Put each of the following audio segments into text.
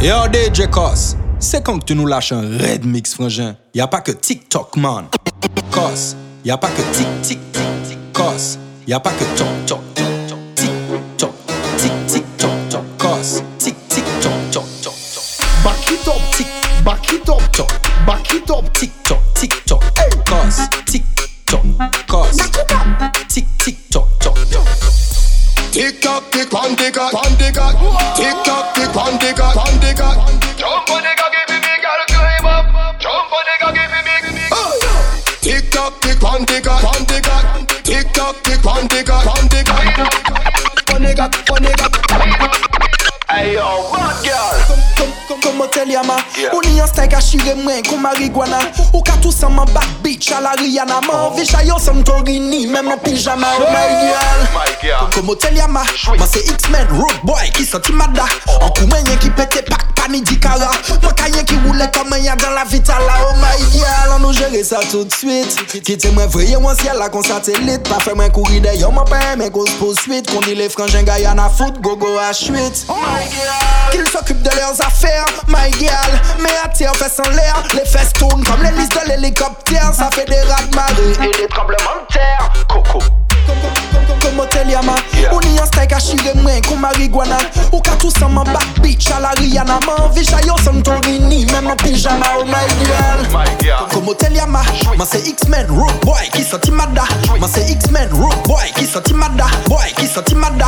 Yo DJ Cos, c'est que tu nous lâches un red mix frangin. Y a pas que TikTok man. Cos, y a a pas que toc toc toc toc. Tic toc tic tic toc toc. Cos, tic tic toc toc toc toc. Back it up, Tic back it up, toc. back it up, Tic toc tic toc. Cos, tic toc. Cos, tic tic toc toc toc. Tick tock, tick on the cat, on the cat. Tick tock, it, pump it, pump it, pump it. Jump on the cock, give me big girl, climb up. Jump on the cock, give me big. Tick tock, tick, pump it, pump it, tick tock, tick, pump it, pump it. Pump it, pump it. Motel Yama. Ou ni yon steak a chire mwen kon marijuana. Ou ka tou san man back bitch a la Rihanna. Man vi chayo san torini Mem an pijama oh my girl. Motel Yama. Man se X-Men road boy ki soti mada An kou mwen yen ki pete pak pani di kara Mwen ka yen ki roule comme yen dans la vitala Oh my girl An nou jere sa tout de suite Kite mwen vreye wan siel la kon satelit Pa fe mwen kouri de yon mwen pa men cause poursuite Kon di le frangin gayan a foot Gogo a chuit Qu'ils s'occupent de leurs affaires, my girl. Mais à terre, fesses en l'air, les fesses tournent comme l'hélice de l'hélicoptère. Ça fait des rats de marée et des tremblements de terre. Coco. Comme Hotel Yama, Yeah. ou ni un steak à chire mwen kon marijuana. Ou ka tout sans back bitch à la Rihanna. Man, vi chayo son torini, même en pyjama, oh my girl. Comme Hotel Yama, man c'est X-Men, road boy qui sorti mada. Man c'est X-Men, road boy qui sorti mada. Boy qui sorti mada.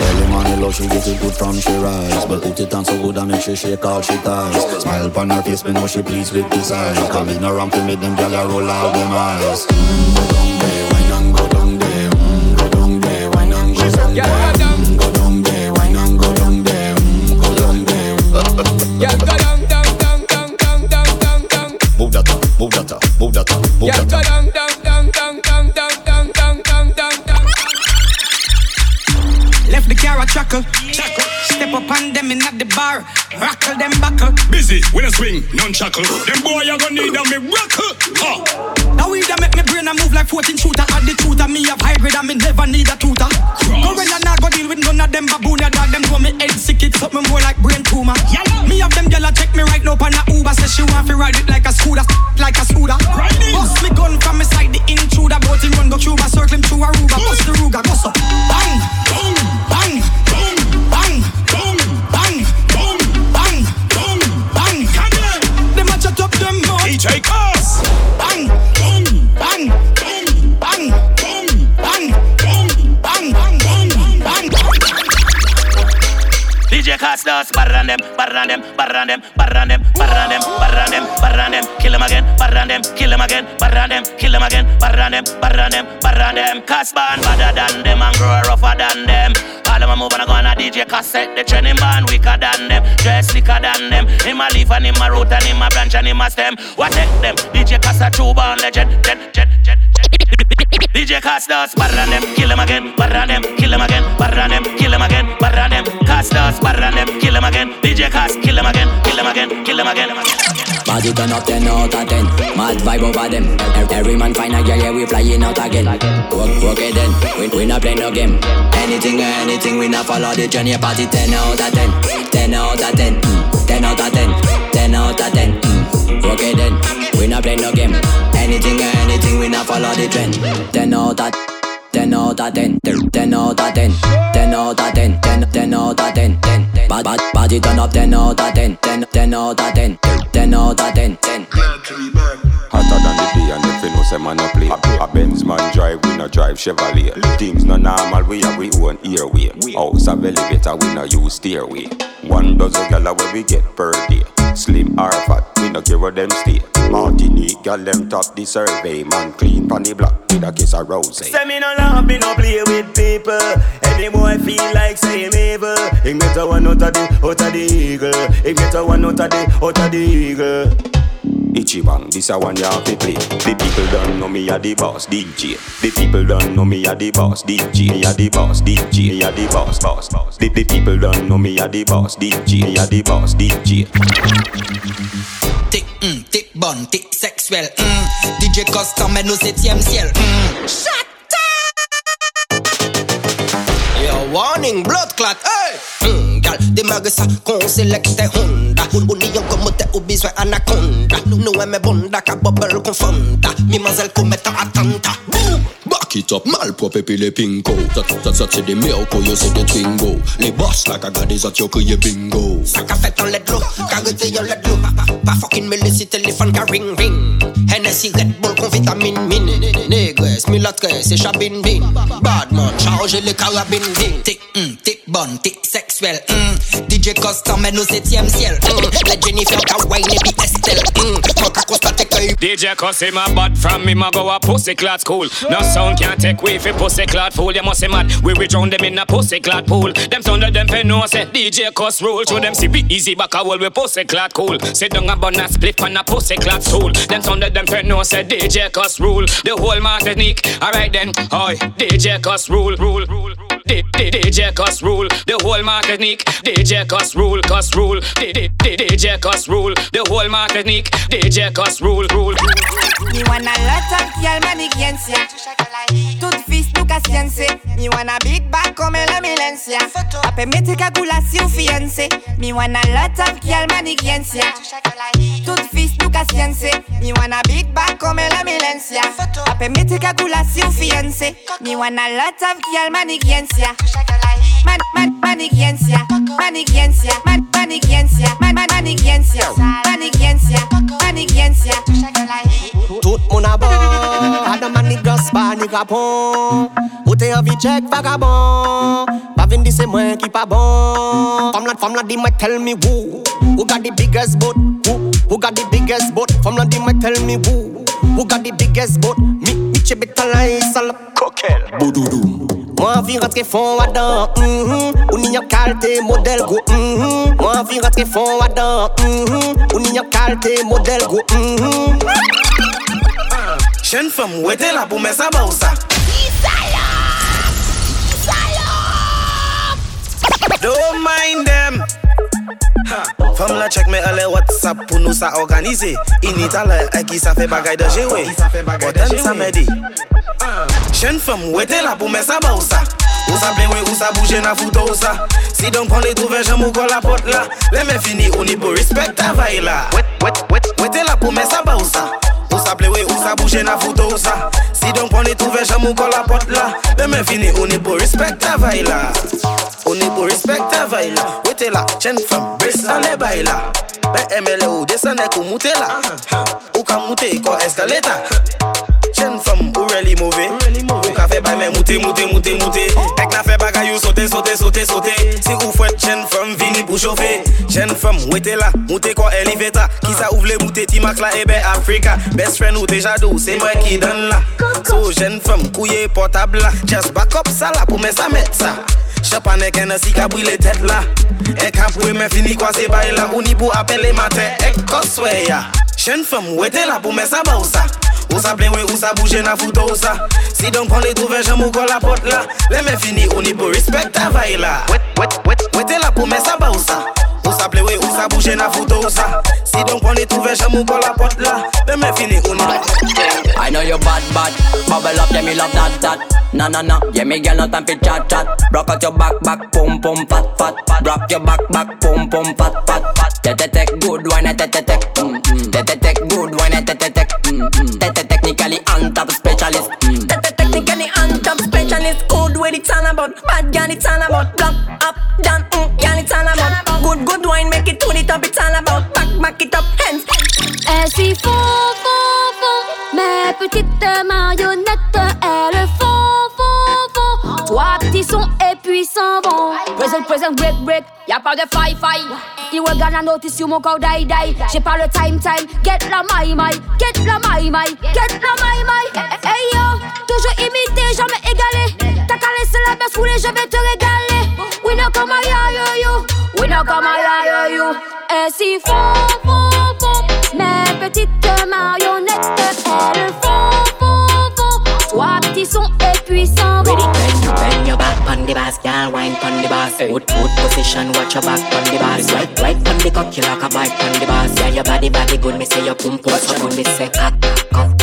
Early morning love, she get it good from she rise But put it on so good and make she shake all she ties Smile upon her face, me know she pleased with this eyes Coming around to make them gyal a roll out them eyes Chocolate. Them DJ CosS. Bang, boom, bang, boom, bang, boom, bang, bang, bang, bang, bang. DJ CosS does better than them, better than them, better than them, better than them, better than them, better than them, better than them. Kill him again, better than them, kill him again, better than them, kill him again, better than them, better than them, better than them. CosS band badder than them and grow rougher than them. All of them move and I go on a DJ cassette, the training band weaker than them, dress slicker than them. Him a leaf and him a root and him a branch and him a stem. What take them? DJ Casa true born legend, jet, jet, jet, jet. DJ Costas, barran them, kill him again, barran them, kill him again, barran them, kill him again, barran them, Costas, barran them, kill him again, DJ CosS, kill him again, kill him again, kill him again. Body turn up 10 out of 10 Mad vibe over them Every, man find a girl, yeah, we flying out again work it then We, we not play no game Anything or anything, we not follow the journey Party 10 out of 10 10 out of 10 mm. 10 out of 10 10 out of 10 mm. Work it then We not play no game Anything or anything, we not follow the trend 10 out of 10 out of 10 10 out of 10 10 out of 10 10 10 out of 10 10 Bad, bad, body turn up 10 out of 10 10 10 out of 10 ten out of ten. ten say man a play. A Benz man drive, we no drive Chevrolet. Things no normal, we have we own airway. House of elevator, we no use stairway. One dozen gala where we get per day. Slim or fat, we no care where them stay. Martinique, gal them top the survey. Man clean pon the block with a kiss of rose. Say me no laugh, me no play with people. Any boy feel like say him evil. He get a one out of the out of the eagle. He get a one out of the out of the eagle. Ichiban, this a one you have to play. The people don't know me a the boss DJ. The people don't know me a the boss DJ. Me a the boss DJ. Me a the boss boss boss. The, the people don't know me a the boss DJ. Me a the boss DJ. Tic, mm, tic bon, tic sexuel. Mm. DJ Custom et nos septième ciel. Mm. Yo, warning, blood clot, hey! Hmm, gal, démarre ça, qu'on sélecte Honda. Ou ni yon komote ou besoin anaconda. Nous aimons bonda, ka bubble confonda. Mimazelle commettent attentat. Boom! Back it up, malpropre puis les pinko Ça, ça, ça c'est des miracles, yo c'est des twingo. Les boss là qu'a gardé ça yo crié bingo. Ça qu'a fait en let l'eau, carité yon let l'eau Pas fucking me laisser téléphone qu'a ring ring. Hennessy Red Bull con vitamine mine. Négresse, mulâtresse et chabine bin Badman, chargez les carabines bin Tic, tic bonne, tic sexuel hum. Mm. DJ CosS t'emmène au septième ciel hum. Mm. La Jennifer et puis Estelle que DJ Cuss him a bad from me, a go a pussy clot school. No sound can't take way fi pussy clot fool. You must say mad. We we drown them in a pussy clot pool. Them sound of them fi know say DJ Cuss rule. Show them see easy back a wall we pussy clot cool. Sit down a bun a split on a pussy clot stool. Them sound of them fi know say DJ Cuss rule. The whole Martinique. Alright then, oi DJ Cuss rule rule rule. D- DJ Cuss rule. The whole Martinique. DJ Cuss rule, Cuss rule. DJ Cuss rule. The whole Martinique. DJ Cuss rule, rule. Me wanna lot of girl maniciencia Toute fils nou ka siense Me wanna big back come la milencia Ape mete calculation fiancé. Me wanna lot of girl maniciencia Toute fils nou ka siense Me wanna big back come la milencia Ape mete calculation fiancé. Me wanna lot of girl maniciencia Man, man, maniciencia Maniciencia, man, maniciencia Man, man, maniciencia Maniciencia, maniciencia Tout moun a bon. Adam man niggas pa nigga bon Ou te anvi check vagabond. Pa vin di se mwen pa bon. Fam la, fam la di mwen tell me who. Who got the biggest boat? Who, who got the biggest boat? Fam la di mwen tell me who. Who got the biggest boat? Mi Che betalay e salop Kokel Boudoudou Mwen vi rentre fon wadan mm -hmm. Ou ni yon kalte model go mm -hmm. Mwen vi rentre fon wadan mm -hmm. Ou ni yon kalte model go mm -hmm. uh, Chen fem wete la pou mè sa ba ou sa Salop Salop Don't mind them Fem la chek me ale WhatsApp pou nou sa organize Init ale e ki sa fe bagay de jewe Poten sa me di Chen fem wete la pou me sa ba ou sa Ou sa plenwe, ou sa bouje nan fouto ou sa Si don kon le trouve, jem ou kon la pot la Le men fini, ou ni pou respect ta vay la Wete la pou men sa ba ou sa Ou sa plenwe, ou sa bouje nan fouto ou sa Si donc on les trouve, j'aime ou la porte là. Les mecs fini, on y peut respect ta vaille là. On y peut respect ta. Où était là? Jeune femme, brise à les bails là. Ben, ML ou descendre ou monter là. Ou ka monter, quoi escalator. Chen fam, ou really move Ou ka fe bay men moute, moute, moute, moute Ek la fe bagay ou sote, sote, sote, sote Si ou fwet chen fam, vini pou chove Chen fam, ete la, moute kwa eliveta Ki sa ou vle mouti ti mak la ebe eh Afrika Best friend ou deja do, se mwen ki dan la So chen fam, kouye potab la Just back up sa la pou men sa met sa Chapa ne ken si ka brile tet la Ek ap we men fini kwa se bay la Ou ni pou apele maten, ek koswe ya Chen fam, ete la pou men sa ba ou sa Ou sa plen we, ou sa bouje nan fouto ou sa Si don kon li touve jam ou kon la pot la Le men fini ou ni pou respect avay la Ou te la pou men sa ba ou sa Ou sa plen we, ou sa bouje nan fouto ou sa Si don kon li touve jam ou kon la pot la Le men fini ou ni I know you bad bad. Bubble up, yeah me love that that. Na na na, yeah me girl no time fi chat chat. Rock out your back back, pum pum fat fat. Rock your back back, pum pum fat fat Te te te good wine, te te te. Mm, mm. Te te te good wine, te te te. Mm, technically on top specialist. Tete technically on top specialist Good with it's all about Bad girl it's all about Block up, down, mm, girl it's all about Good, good wine make it to the top It's all about Back, back it up, hands Elles s'y font, font, font. Mes petites marionnettes, elles font, font, font. Trois petits sons Present, break, break. Y'a pas de faille. You will gonna notice sur mon corps die, die. J'ai pas le time, time. Get la my, my. Get la my, my. Get la my, my. Hey yo, toujours imité, jamais égalé. T'as qu'à laisser la baisse rouler, je vais te régaler. We know come a yo, yo. We know come a yo, yo. Elles s'y font, font, font. Mes petites marionnettes, elles font, font, font. Trois petits sons your the bass, girl, wine on the bass. Good, good position, watch your back on the bass. Right, right on the cock, you like a bite on the bass. Yeah, your body, body good, me say your pum pum so good, me say cock, cock.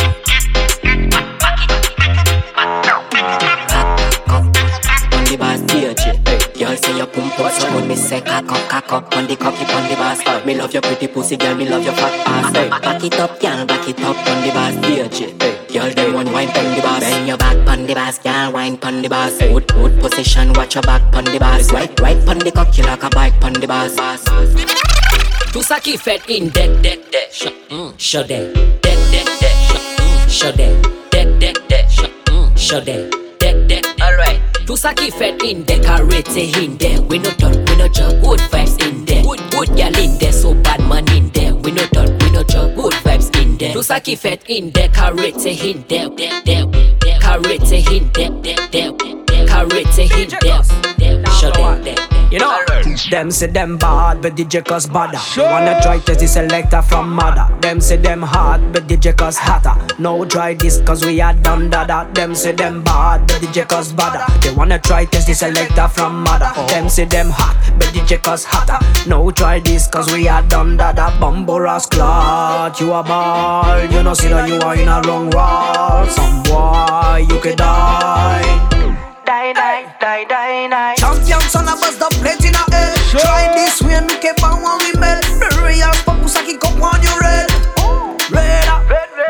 The bass, DJ. pum pum. So when me say cock up, cock up, on the cocky, on the bass. Me love your pretty pussy, girl. Me love your fat ass. Back it up, girl. Back it up, on the bass. DJ. Girl, them one wine pon the bass. Bend your back pon the bass, girl. Wine pon the bass. Good, good position. Watch your back pon the bass. Right, right pon the cocky like a bike pon the bass. Tout ça qui fait in dead, dead, dead, shot, mm, shot dead, dead, dead, dead, shot, mm, shot dead, dead, dead, dead, shot, mm, shot dead, dead, dead, alright. Tout ça qui fait in decorate in there. We no done, we no jump, good vibes in there. Good, good girl in there, so bad man in there. We no done, we no jump, good vibes in there. Tout ça qui fait in decorate in there, there, there, decorate You know, them say them bad, but DJ cause badder. You wanna try test the selector from mother. Them say them hard, but DJ cause hotter. No try this cause we are done dada. Them say them bad, but DJ cause badder. They wanna try test the selector from mother. Oh. Them say them hot, but DJ cause hotter. No try this cause we are done dada. Bumbo clot, you a ball. You know see that you are in a wrong world. Some boy you could die. Die, die, die, die, die. Champion son a buzz the plate in a head Try this way and make a bang when we melt. Real pop pussy kick up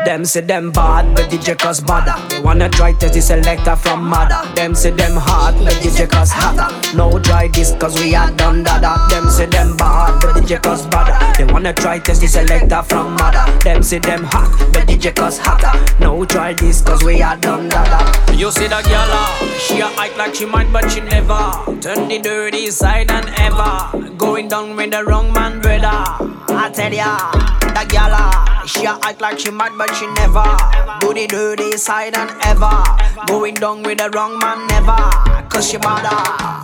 Them say them bad but DJ cause badder They wanna try test the selector from mother. Them say them hot but DJ cause hotter. No try this cause we are done dada. Them say them bad but DJ cause badder They wanna try test the selector from mother. Them say them hot but DJ cause hotter. No try this cause we are done dada. You see the girl ah, she a act like she might but she never Turn the dirty side and ever. Going down with the wrong man brother. I tell ya, that girl ah, she a act like she mad but she never. Do the dirty side and ever. Going down with the wrong man never. Cause she ah.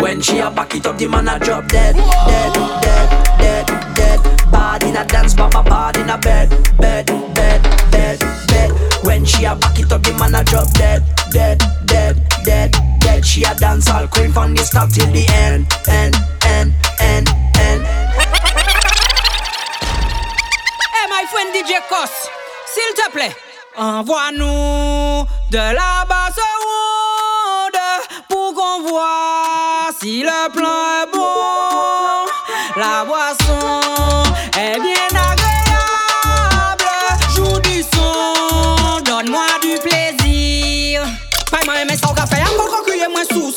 When she a back it up the man a drop dead. Dead, dead, dead, dead. Bad in a dance, baba bad in a bed. Bed, bed, bed, bed. When she a back it up the man a drop dead. Dead, dead, dead, dead. She a dance all queen from the start till the end. End, end, end, end my DJ Kos, s'il te plaît, envoie-nous de la basse ronde pour qu'on voit si le plan est bon. La boisson est bien agréable. Joue du son, donne-moi du plaisir. Pas moi aimer ça au café, encore crier moins sous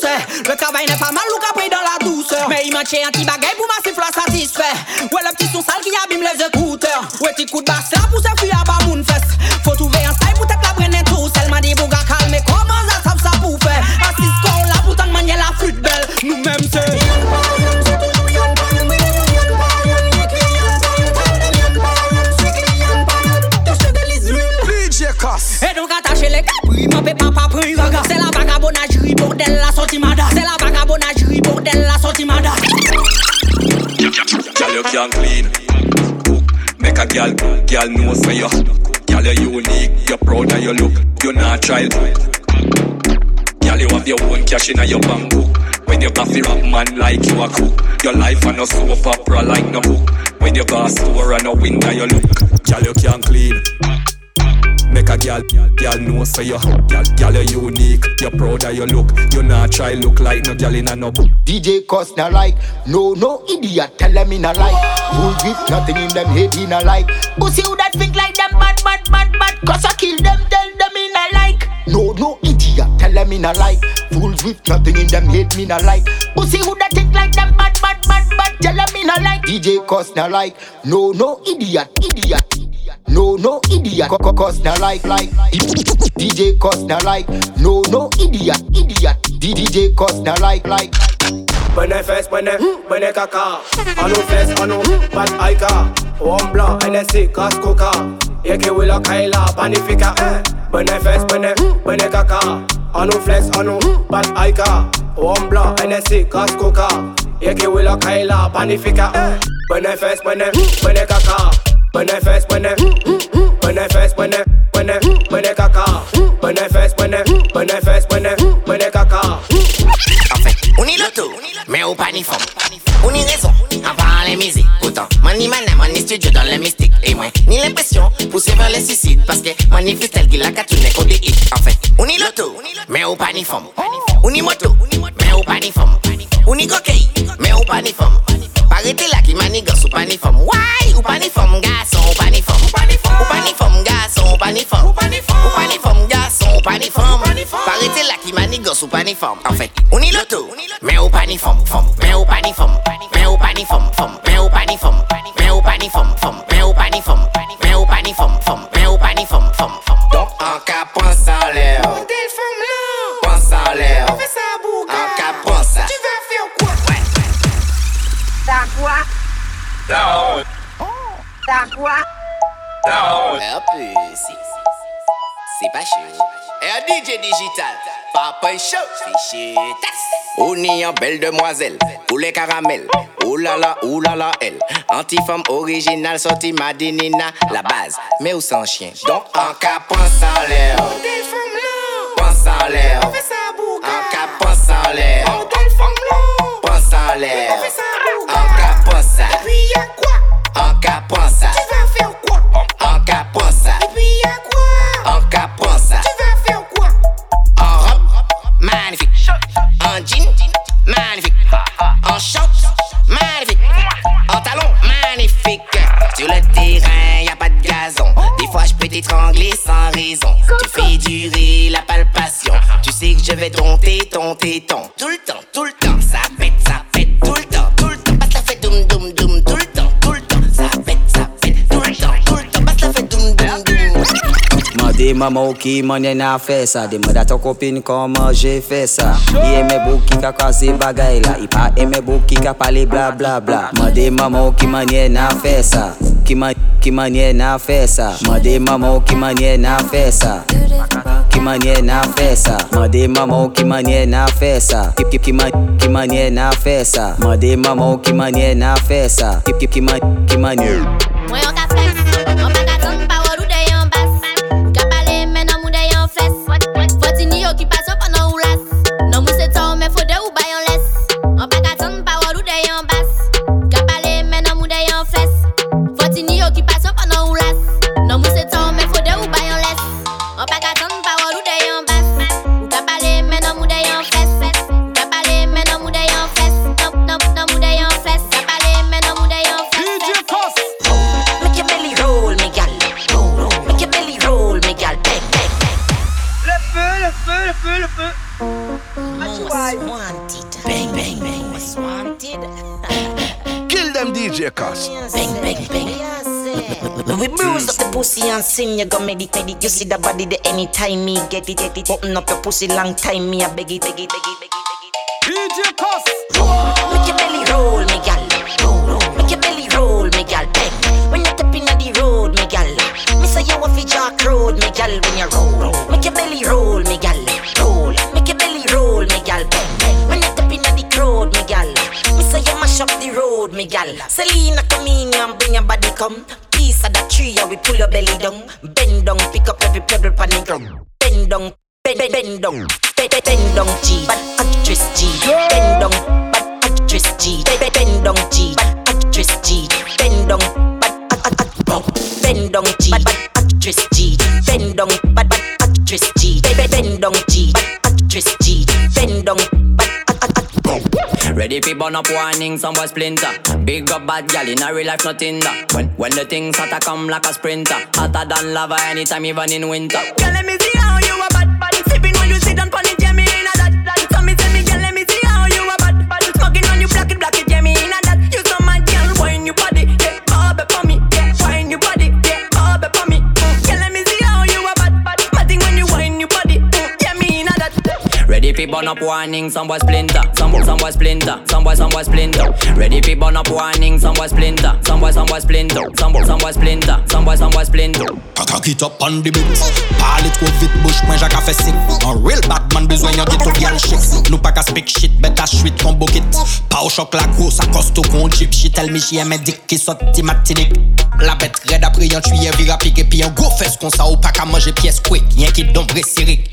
Le travail n'est pas mal, ou qu'après dans la douceur. Mais il m'a un petit bagay pour ma siffle satisfait. Ouais, le petit son sale qui abîme les écouteurs. Ouais, petit coup de basse là pour se fuir à bas moun fesse. Faut trouver un style pour tête la brenne tout. Elle m'a dit, bouga calme, comment ça tape ça pour faire? Assis qu'on là, pour t'en manier la flûte belle. Nous-mêmes, c'est. Et donc attacher les capris, mon pépé pas pris C'est la vagabonnagerie, bordel, la sortie mada C'est la vagabonnagerie, bordel, la sortie mada Girl, you can clean. Cook, Make a girl, girl know say you. Girl, you unique, you proud of your look. You not child. Girl, you have your own cash in your bank book. When you coffee rap man like you a cook. Your life and no soap opera like no book. When you go store and no window you look. Girl, you can clean. Make a girl, girl know say you girl, girl you unique, you proud of your look. You not try look like no girl in a no book. DJ CosS na like. No, no idiot, tell them in a like. Full with nothing in them head in a like. Pussy who that think like them bad, bad, bad, bad. Cause I kill them, tell them in a like. No, no idiot, tell them in a like. Fools with nothing in them head me na like. Pussy who that think like them bad, bad, bad, bad. Tell them in a like. DJ CosS na like. No, no idiot, idiot no, no idiot, co- co- cause na like, like DJ cause na like No, no idiot, idiot. DJ cause na like, like Pwene fes, pwene, pwene kaka Ano fes, ano, bat aika One blanc, NSC, kas koka Yeke wila kaila, panifika eh. Pwene fes, pwene, pwene kaka Ano flex, ano, bat aika One blanc, NSC, kas koka Yeke wila kaila, panifika eh. Pwene fes, pwene, pwene kaka Pwene fes, pwene, pwene fes, pwene, pwene, pwene kaka Pwene fes, pwene, pwene fes, pwene kaka En fait, On y l'auto, mais au panifon. On y raison, avant les musiques. Pourtant, mon imane, mon studio dans le mystique. Et moi, ni l'impression, pousser vers le suicide. Parce que manifeste, elle qui la catoune, qu'on dit En fait, on y l'auto, mais au panifon. On y moto, mais au panifon. On y coquille, mais au panifon. Parité là qui manigance ou panifon. Why? Ou panifon, garçon, ou panifon. Ou panifon, garçon, ou panifon. Ou panifon, garçon. gason ou pa ni fom Parete la ki mani gos ou pa ni fom En fèt, ou ni loto, men ou pa ni fom Men ou pa ni fom, men ou pa ni fom DJ digital. Papa est chaud. Chaud. On y en belle demoiselle. Pour les caramels. Oh là, oh là là, elle. Anti-femme originale, sortie Madinina. La base, mais où sans chien? Donc en cas pense en l'air. Pense en l'air. En cas pense en l'air. Pense en l'air. En cas pense. En cas pense. Magnifique. En jean, magnifique. En short, magnifique. En talon, magnifique. Sur le terrain, y a pas de gazon. Des fois, je peux t'étrangler sans raison. Tu fais durer la palpation. Tu sais que je vais tonter ton téton. Tout le temps, tout le temps. Ça pète, ça pète. Di maman ki manye nan fe sa Di mwen daton kopin koman je fe sa I eme bou ki ka kwaze bagay la I pa eme bou ki ka pale bla bla bla. Mwen di maman ki manye nan fe sa Ki, man, ki manye nan sa maman ki manye nan fe sa Ki manye nan fe sa Mwen di maman ki manye nan fe sa Kip kip ki manye ki manye nan fe sa Mwen maman ki manye nan fe sa Kip kip ki sin, you go meditate it. You see the body the anytime me get it, get it. Open up your pussy long time, me a beg it, beg it, beg it, beg it, beg it. DJ Cuss. Make your belly roll, me gal. Make your belly roll, me gal. Bang. When you step inna the road, me gal. Me say you a fi jack road, me gal. When you roll, make your belly roll, me gal. Roll. Make your belly roll, me gal. Bang. When you step inna the crowd, me gal. Me say you mash up the road, me gal. Selena come in and bring your body come. Pull your belly down. Bend down, pick up every pebble pan the ground. Bend down, bend, bend, bend down. Bend, bend, bend down, G. Bad actress G. Bend down, bad actress G. Bend, bend, bend down, G. Bad actress G. Bend down, bad, bad, bad. Bend down, G. Bad, actress G. Bend down, bad, bad actress G. Bend, bend down, G. Bad actress G. Ready fi burn up warning, some boy splinter. Big up bad gal in a real life, nothing that. When when the things start to come like a sprinter, hotter than lava anytime, even in winter. Girl, let me see how you a bad bad. Sipping when you sit on pon burn up warning, some boy splinter. Ready burn up warning, some some boy, some some boy, some boy splinter, some boy, on trop vite, bouche moins j'ai faire. Un real Batman besoin yon ghetto girl chic. Nous pas qu'à speak shit, bête à chouette. Pas au choc la grosse, qu'on jeep shit, elle me j'y aime dick qui matinique. La bête raide après yon tuyé vira pique et puis un gros fesse qu'on ça ou pas qu'à manger pièce quick. Y'en qui d'ombre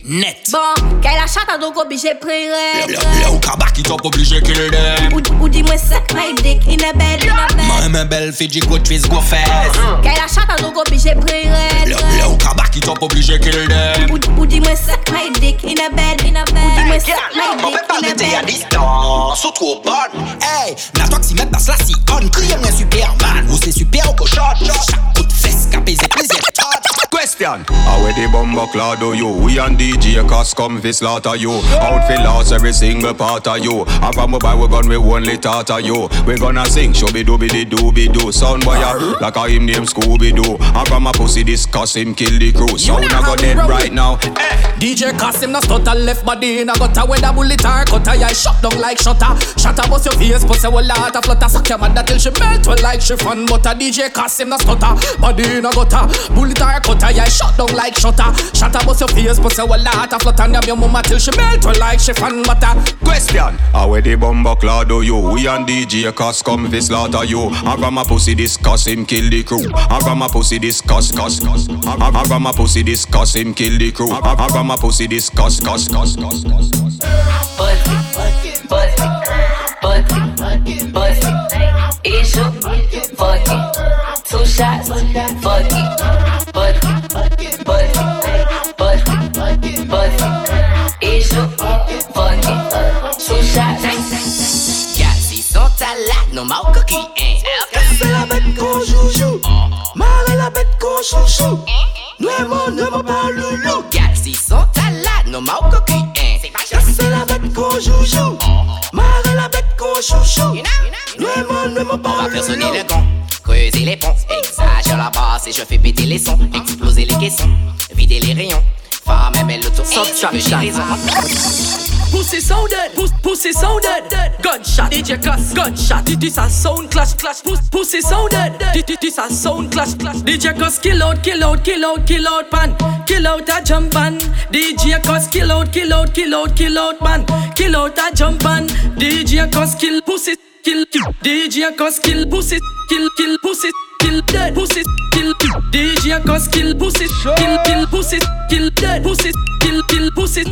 net. Bon, qu'elle à donc le, prier le, ou ka bak it up oblige kill them Ou, di mwen mwen sek my dick in a bed, in a bed. Mwen men bel Fiji go twist go fast Kay la chata nou go oblige pre red Le, ou ka back it up oblige kill them Ou, di mwen sek my dick in a bed, in a bed. Ou di mwen sek my Mwen dick pa in a rete a bed. distans Sou tro bon Hey, na tok si met bas la si on Kriye mwen superman Ou se super ou ko Question How where the bumbo clad do you? We and DJ CosS come fi slaughter you. Out fi lost every single part of you. And from we buy we gun we only of you. We gonna sing shooby dooby dee dooby doo. Sound boy a like a him name Scooby Doo. And from a pussy discuss him kill the crew. Sound a go dead right now. Eh. DJ Kasim no stutter left body in a gutter When a bullet or cutter. Yeah, shut down like shutter. Shatter bust your face Bust your lot of flutter. Suck your mother till she melt well like chiffon butter DJ Kasim no stutter. Body in a gutter. Bullet or cutter. Yeah, shut down like shutter. Shatter bust your face Bust your lot of flutter Yam your mama till she melt well like chiffon butter. Question. How where the bumbo clad do you? We and DJ CosS come fi slaughter you. And from a pussy discuss him kill the crew. And from a pussy discuss cuss cuss. And and from a pussy discuss him kill the crew. And and from a pussy discuss cuss cuss cuss cuss cuss. Bust it, bust it, bust it, bust it. Issue, fuck it. Two shots, fuck it. Faire sonner le gong, creuser les ponts, exagère la basse et je fais péter les sons, exploser les caissons, vider les rayons, femme et belle auto, Subtraction. raison. Pussy sounded, Pus- pussy sounded, gunshot, DJ cuss, gunshot. This this a sound clash, clash. Pus- Pussy sounded, this this- this a sound clash, clash. DJ cuss, kill out, kill out, kill out, kill out, man. Kill out a jump man. DJ cuss, kill out, kill out, kill out, kill out, man. Kill out a jump man. DJ cuss, kill pussy, kill, DJ cause kill, pussy, kill, kill, pussy, kill, dead, pussy, kill, DJ cause kill, pussy, kill, kill, pussy, kill, dead, pussy, kill, kill, pussy.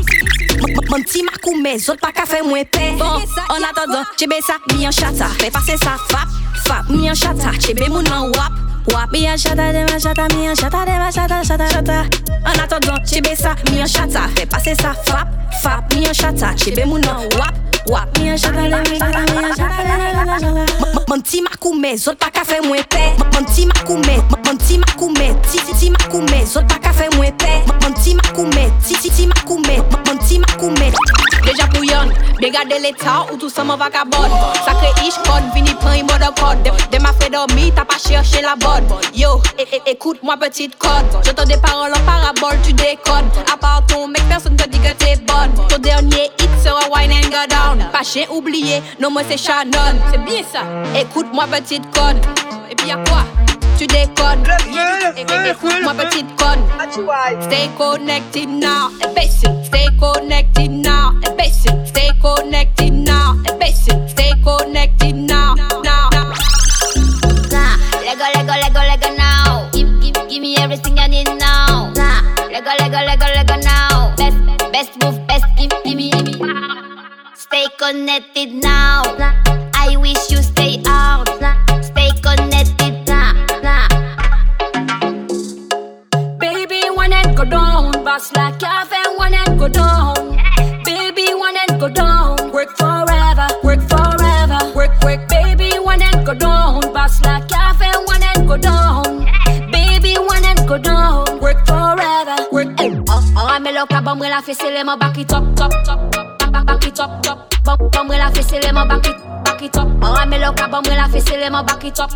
Mon petit macou, mes autres pas qu'à faire moins paix. En attendant, j'ai ça, mis en chata. Fais passer ça, fap, fap, mis en chata. J'ai mon wap. Wap mi an chata, dem an chata, mi an chata, dem an chata, chata, chata. An atodon, chebe sa, mi an chata. Fè pase sa, fap, fap, mi an chata. Chebe mounan, wap, wap Mi an chata, dem an chata, mi an chata, dem an chata. Mwen ti makoume, zot pa ka fè mwen te Mwen ti makoume, mwen ti makoume Ti ti ti makoume, zot pa ka fè mwen te Mwen ti makoume, ti ti ti makoume Mwen ti makoume Deja pou yon, be gade l'etat ou tout sa man vagabond Sakre ish kod, vini pran yi mode kod Dem, a fe dormi, ta pa cherche la bod Yo, é- é- écoute moi petite code. J'entends des paroles en parabole, tu décodes. À part ton mec, personne te dit que t'es bonne. Ton dernier hit sera wine and go down. Pas chien oublié, non moi c'est Shannon. C'est bien ça, écoute-moi petite code. Et puis y'a quoi? Tu déconnes. É- é- Écoute-moi petite conne. Stay connected now, imbécile. Stay connected now, imbécile. Stay connected now, imbécile. Stay connected now, now. Nah, Lego, Lego, Lego, Lego now. Give, give, give me everything I need now. Nah, Lego, Lego, Lego, Lego now. Best, best move, best give, give me, give me. Stay connected now. Nah, Boss like cafe, one and go down. Baby, one and go down. Work forever, work forever. Work, work, baby, one and go down. Boss like cafe, one and go down. Baby, one and go down. Work forever, work. Oh, oh, I'm a look up, I'm gonna it, my back it up, top, top, top, back, back it up, top. Bum, bum, gonna face it, my back it, back it up. Oh, I'm a look up, I'm gonna face it, my back it up.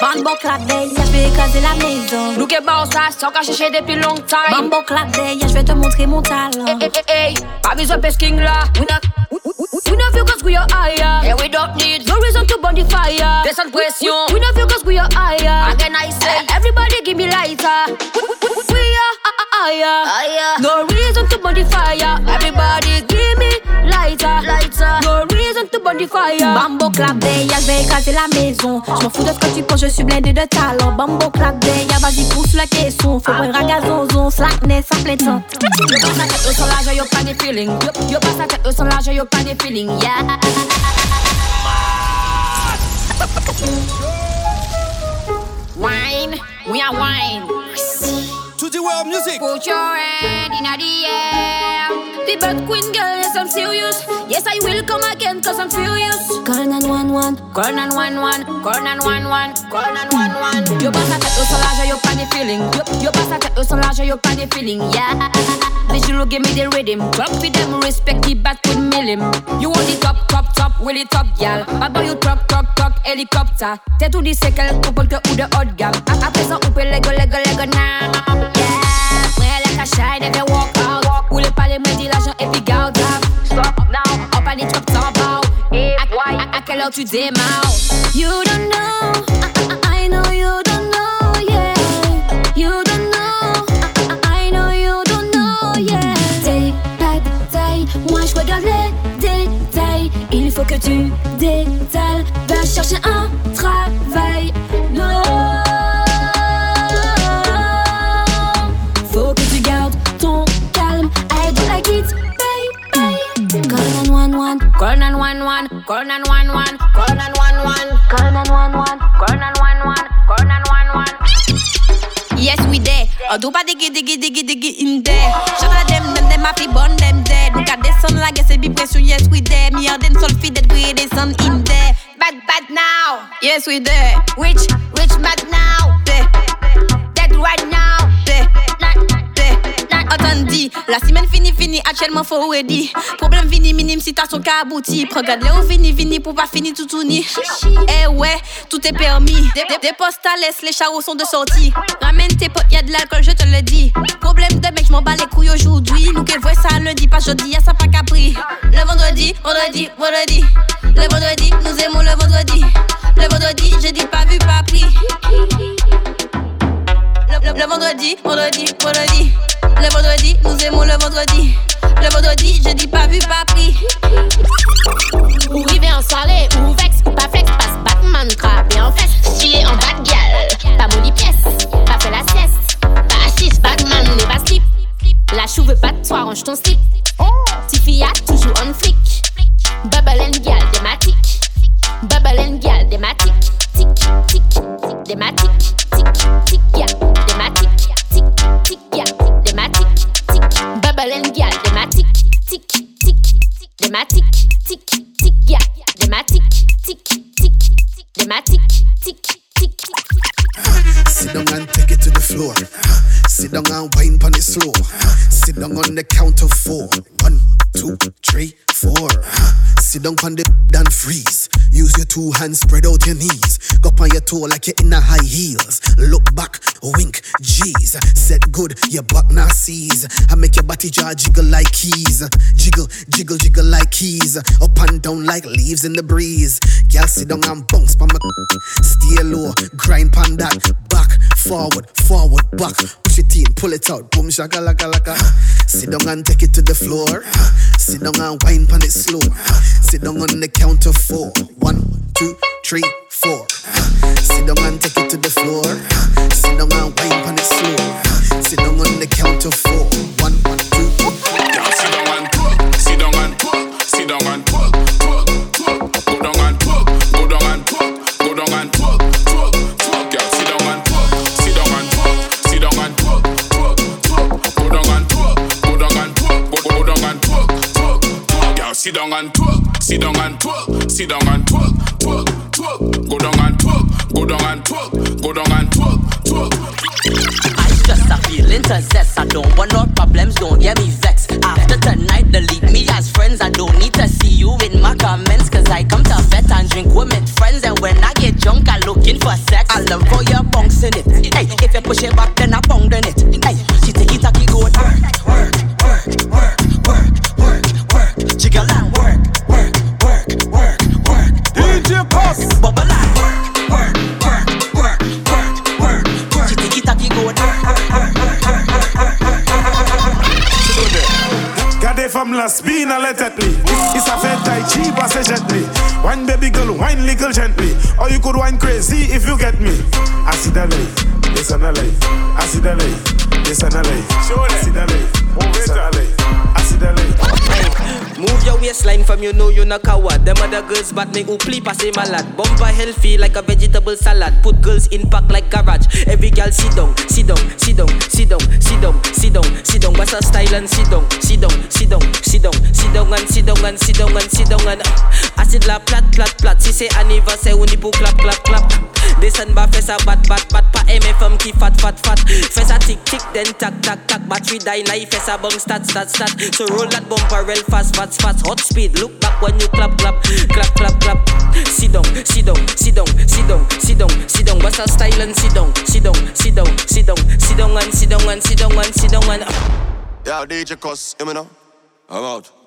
Bambo clap day, je vais écraser la maison. Nous que bon ça, sans qu'à chercher depuis longtemps. Bambo clap day, je vais te montrer mon talent. Hey, hey, hey, pas besoin de king là. We not, we, we, we not feel cause we are higher. And we don't need no reason to burn the fire. There's some question. We not feel cause we are higher. Again I say, eh, everybody give me lighter. higher. No reason to burn the fire. Everybody give me lighter. No reason to burn the fire. Bambo clap day, y'a vais écraser la maison. J'm'en fous de ce que tu penses, je suis blindé de talent. Bambo clap day, y'a vas-y pousse la question. Faut prendre ragazonzon, slackness à plein temps. Yo passe la tête au son large, yo pas de feeling. Yo, passe la tête au son large, yo pas de feeling. Yeah. Wine, we are wine. World music. Put your hand in the air. The bad queen girl, yes, I'm serious. Yes, I will come again, cause I'm furious. Call 911, call 911, call 911, call 911. Yo passe la tête au solage, yo pas de feeling. Yo, yo passe la tête au solage, yo pas de feeling. Yeah. Visual give me the rhythm. Drop with them, respect the bad queen millim. You want the top, top, top, really top, gal. Bad boy, you truck, truck, truck, helicopter. T'es tout dit, c'est quel couple que ou de haute gamme. A- Après ça, on peut lego, lego, lego now. Yeah. Ouais, like a shine, if you walk out. Ou le palais, moi, dit l'argent, et puis garde up. Stop now, up à top, top out. Et à, à, à quelle heure tu démarres? You don't know, I, I I know you don't know, yeah. You don't know, I, I I know you don't know, yeah. Détail, détail, moi je regarde les détails. Il faut que tu détales, va chercher un there. Oh, do pas diggy diggy diggy diggy in there. Shout out them, them, them happy born them dead. Look at the sun like I say, be pressure. Yes, we there. Me and them sulfy that we the sun in there. Bad, bad now. Yes, we there. Rich, rich, mad now. There. Dead right now. La semaine finie, finie, actuellement faut ready. Problème fini, minime, citation qu'a abouti. Regarde, Léo fini, fini, pour pas finir tout tourner. Eh ouais, tout est permis. Des, postes à l'aise, les charros sont de sortie. Ramène tes potes, y'a de l'alcool, je te le dis. Problème de mec, j'm'en bats les couilles aujourd'hui. Nous que vois ça lundi, pas jeudi, y'a ça pas capri. Le vendredi, vendredi, vendredi. Le vendredi, nous aimons le vendredi. Le vendredi, j'ai dit pas vu, pas pris. Le, vendredi, vendredi, vendredi. Le vendredi, nous aimons le vendredi. Le vendredi, j'ai dit pas vu, pas pris. Ou rive en soirée, ou vex, ou pas flex, passe Batman, et en fesse. Stylé en bad gal, pas molly pièce, pas fait la sieste. Pas assise, Batman, n'est pas slip. La chou veut pas de toi, range ton slip. Tiffy a toujours on flick. Bubble and gal, thématique. Bubble and gal, thématique. Tic, tic, thématique. Tic, tic. Tic, tic, ya, thématique. Tic, bubble and gal, thématique. Tic, tic, thématique. Tic, tic, ya, thématique. Tic, tic, thématique. Tic, tic, Sit down and take it to the floor. Sit down and wine on it slow. Sit down on the count of four. One, two, three, four. Sit down on the and freeze. Use your two hands, spread out your knees. Go on your toe like you're in a high heels. Look back, wink, G's. Set good, your butt now sees. I make your body jaw jiggle like keys. Jiggle, jiggle, jiggle like keys. Up and down like leaves in the breeze. Girl, sit down and bounce pa my Stay low, grind pan that. Back, forward, forward, back. Push it in, pull it out. Boom, shaka laka laka. Sit down and take it to the floor. Sit down and wine pan it slow. Sit down on the count of four. One, two, three, four. Sit down and take it to the floor. Sit down and wine pan it slow. Sit down on the count of four. One, one, two. Yeah, sit down and twerk, sit down and twerk, sit down and twerk, sit down and twerk, sit down and twerk, sit down and twerk, twerk, twerk. Go down and twerk, go down and twerk, go down and twerk, twerk. I just a feeling possessed. I don't want no problems, don't get me vexed. After tonight, delete me as friends. I don't need to see you in my comments. Cause I come to vet and drink with friends. And when I get drunk, I looking for sex. I love how you're bouncing it. Hey, if you push it back, then I pound on it. Hey, she take it, take it, go work, work, work, work, work, work, work. Jiggle femme la spin à la tête li. It's a fait tai chi pass gently Wine baby girl, wine little gently. Or you could wine crazy if you get me. Acid a life, listen a life Acid a life, listen a life Acid a life, listen a life Move your waistline from you know you no coward. Them other girls but me who plea pass him a lad. Bumper healthy like a vegetable salad. Put girls in pack like garage. Every girl sit down, sit down, sit down, sit down, sit down, sit down, sit down. What's her style and sit down, sit down, sit down, sit down, sit down and sit down and sit down and sit down and acid la plat plat plat. Si c'est anniversaire on dit pour clap clap clap. Descend bas fais ça bat bat bat pas aimer femme qui fat fat fat. Fais ça tic tic then tac tac tac. Battery die now fais ça bang stat stat stat. So roll that bumper real fast fast fast hot speed. Look back when you clap clap clap clap clap. Sit down sit down sit down sit down sit down sit down. What's her style and sit down sit down sit down sit down sit down and sit down and sit down and sit down and. Uh. Yo, DJ CosS, you me know? I'm out.